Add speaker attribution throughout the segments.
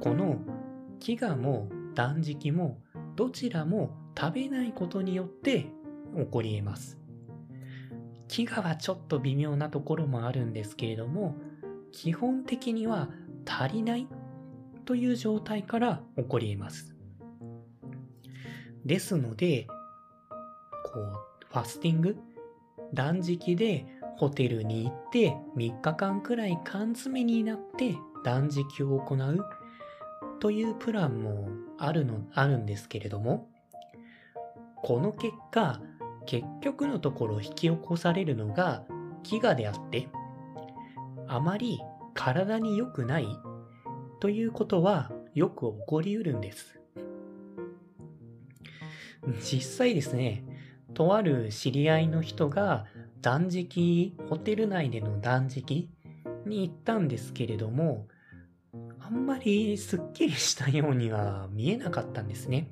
Speaker 1: この飢餓も断食もどちらも食べないことによって起こり得ます。飢餓はちょっと微妙なところもあるんですけれども、基本的には足りないという状態から起こり得ます。ですので、こう、ファスティング？断食でホテルに行って3日間くらい缶詰になって断食を行うというプランもあるの、あるんですけれども、この結果、結局のところ引き起こされるのが飢餓であって、あまり体に良くないということはよく起こりうるんです。実際ですね、とある知り合いの人が断食、ホテル内での断食に行ったんですけれども、んまりすっきりしたようには見えなかったんですね。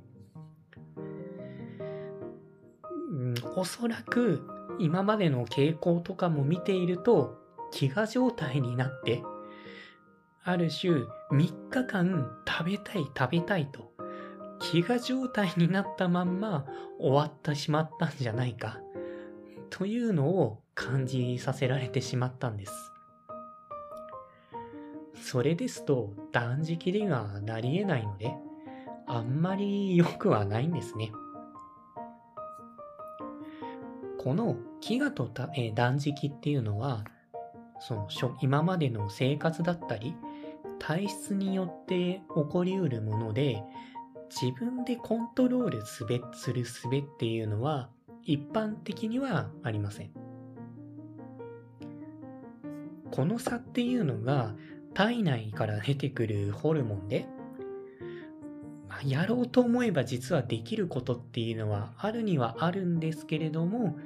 Speaker 1: うんおそらく今までの傾向とかも見ていると飢餓状態になって、ある種3日間食べたい食べたいと飢餓状態になったまんま終わってしまったんじゃないかというのを感じさせられてしまったんです。それですと断食ではなり得ないので、あんまり良くはないんですね。この飢餓とた、え断食っていうのは、その今までの生活だったり、体質によって起こりうるもので、自分でコントロールすべ、するすべっていうのは一般的にはありません。この差っていうのが体内から出てくるホルモンで、まあやろうと思えば実はできることっていうのはあるにはあるんですけれども、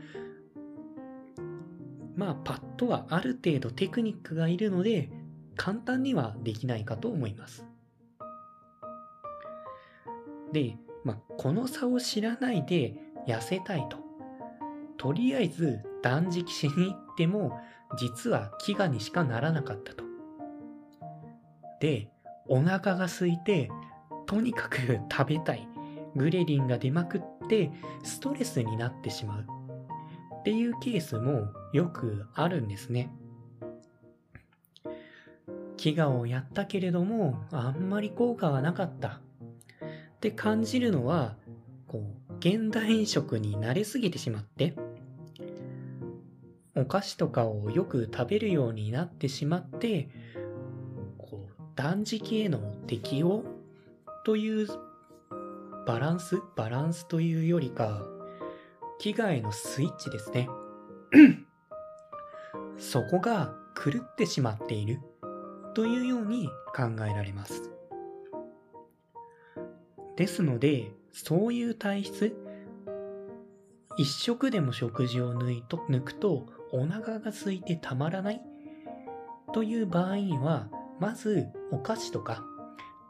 Speaker 1: まあパッとはある程度テクニックがいるので簡単にはできないかと思います。で、まあ、この差を知らないで痩せたいと。とりあえず断食しに行っても、実は飢餓にしかならなかったと。で、お腹が空いて、とにかく食べたい。グレリンが出まくって、ストレスになってしまう。っていうケースもよくあるんですね。飢餓をやったけれども、あんまり効果はなかった。って感じるのは、こう、現代飲食に慣れすぎてしまって、お菓子とかをよく食べるようになってしまって、断食への適応というバランスバランスというよりか、飢餓へのスイッチですね。そこが狂ってしまっているというように考えられます。ですので、そういう体質、一食でも食事を抜いと抜くとお腹が空いてたまらないという場合には、まずお菓子とか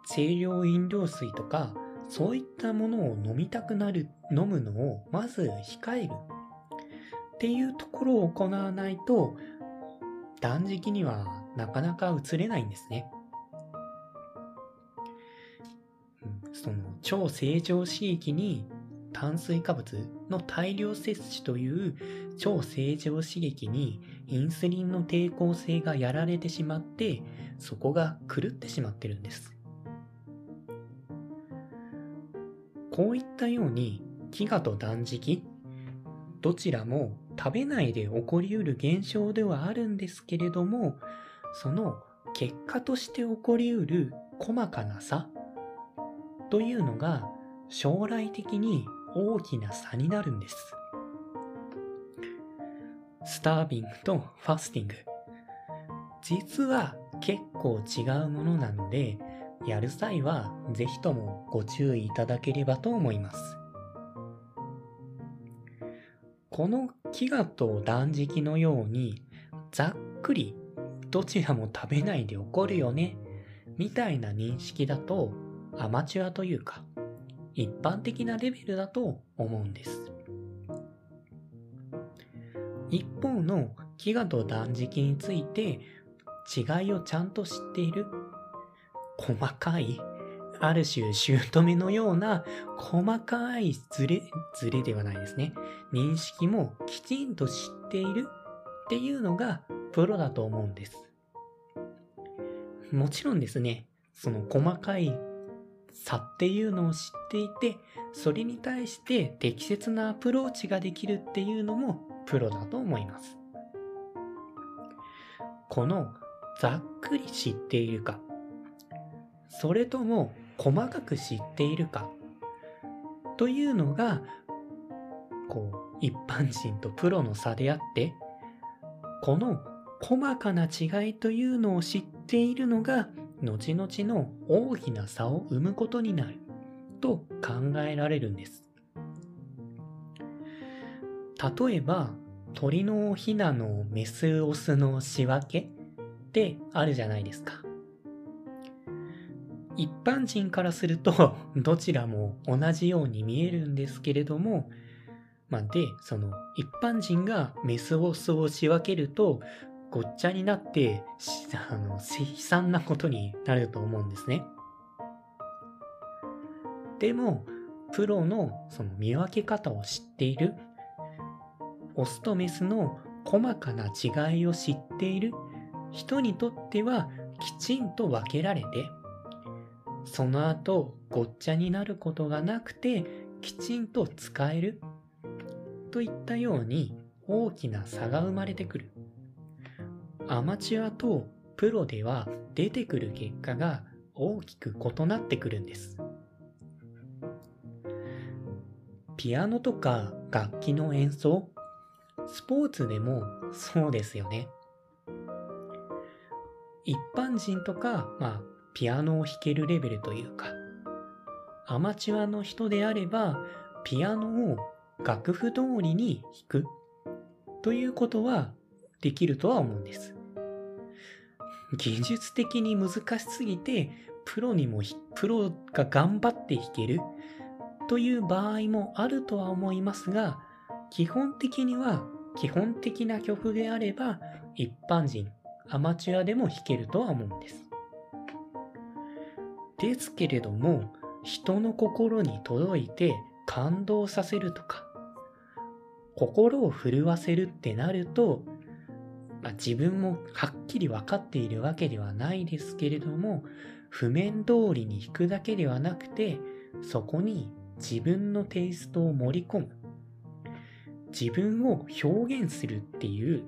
Speaker 1: 清涼飲料水とかそういったものを飲みたくなる、飲むのをまず控えるっていうところを行わないと断食にはなかなか移れないんですね。その超正常刺激に炭水化物の大量摂取という超正常刺激にインスリンの抵抗性がやられてしまってそこが狂ってしまってるんです。こういったように飢餓と断食どちらも食べないで起こりうる現象ではあるんですけれどもその結果として起こりうる細かな差というのが将来的に大きな差になるんです。スタービングとファスティング。実は結構違うものなので、やる際はぜひともご注意いただければと思います。この飢餓と断食のように、ざっくりどちらも食べないで起こるよね、みたいな認識だとアマチュアというか、一般的なレベルだと思うんです。一方の飢餓と断食について違いをちゃんと知っている。細かい、ある種姑のような細かいズレ、ズレではないですね。認識もきちんと知っているっていうのがプロだと思うんです。もちろんですね、その細かい差っていうのを知っていて、それに対して適切なアプローチができるっていうのもプロだと思います。このざっくり知っているか、それとも細かく知っているかというのが、こう、一般人とプロの差であって、この細かな違いというのを知っているのが、後々の大きな差を生むことになると考えられるんです。例えば、鳥のヒナのメスオスの仕分けってあるじゃないですか。一般人からすると どちらも同じように見えるんですけれども、まあ、で、その一般人がメスオスを仕分けるとごっちゃになってあの悲惨なことになると思うんですね。でも、プロのその見分け方を知っている、オスとメスの細かな違いを知っている人にとってはきちんと分けられて、その後ごっちゃになることがなくてきちんと使えるといったように大きな差が生まれてくる。アマチュアとプロでは出てくる結果が大きく異なってくるんです。ピアノとか楽器の演奏、スポーツでもそうですよね。一般人とか、まあ、ピアノを弾けるレベルというか、アマチュアの人であれば、ピアノを楽譜通りに弾くということはできるとは思うんです。技術的に難しすぎて、プロにも、プロが頑張って弾けるという場合もあるとは思いますが、基本的には、基本的な曲であれば、一般人、アマチュアでも弾けるとは思うんです。ですけれども、人の心に届いて感動させるとか、心を震わせるってなると、まあ、自分もはっきり分かっているわけではないですけれども、譜面通りに弾くだけではなくて、そこに自分のテイストを盛り込む。自分を表現するっていう、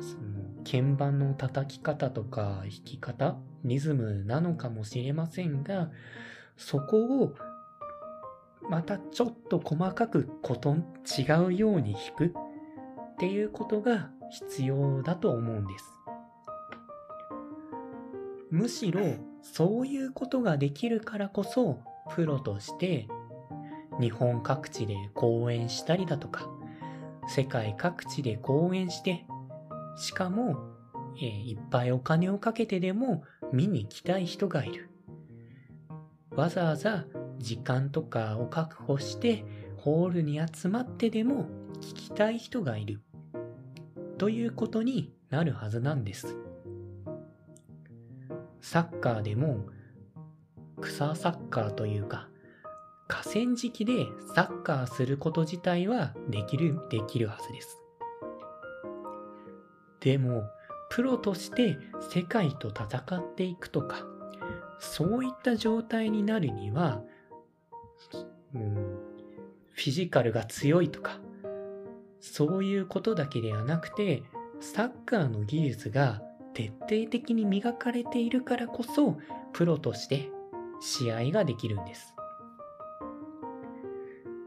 Speaker 1: その鍵盤の叩き方とか弾き方、リズムなのかもしれませんが、そこをまたちょっと細かくこと違うように弾くっていうことが必要だと思うんです。むしろそういうことができるからこそプロとして日本各地で講演したりだとか世界各地で講演してしかも、えー、いっぱいお金をかけてでも見に来たい人がいるわざわざ時間とかを確保してホールに集まってでも聞きたい人がいるということになるはずなんです。サッカーでも草サッカーというか河川敷でサッカーすること自体はできる、できるはずです。でも、プロとして世界と戦っていくとか、そういった状態になるには、うん、フィジカルが強いとか、そういうことだけではなくて、サッカーの技術が徹底的に磨かれているからこそ、プロとして試合ができるんです。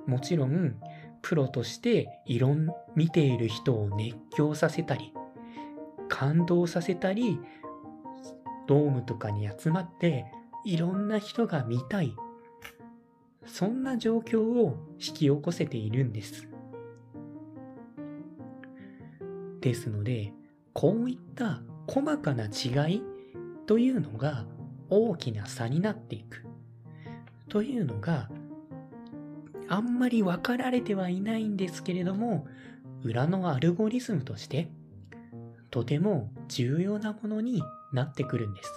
Speaker 1: もちろん、プロとしていろん、見ている人を熱狂させたり、感動させたり、ドームとかに集まっていろんな人が見たい。そんな状況を引き起こせているんです。ですので、こういった細かな違いというのが大きな差になっていく。というのが、あんまり分かられてはいないんですけれども、裏のアルゴリズムとして、とても重要なものになってくるんです。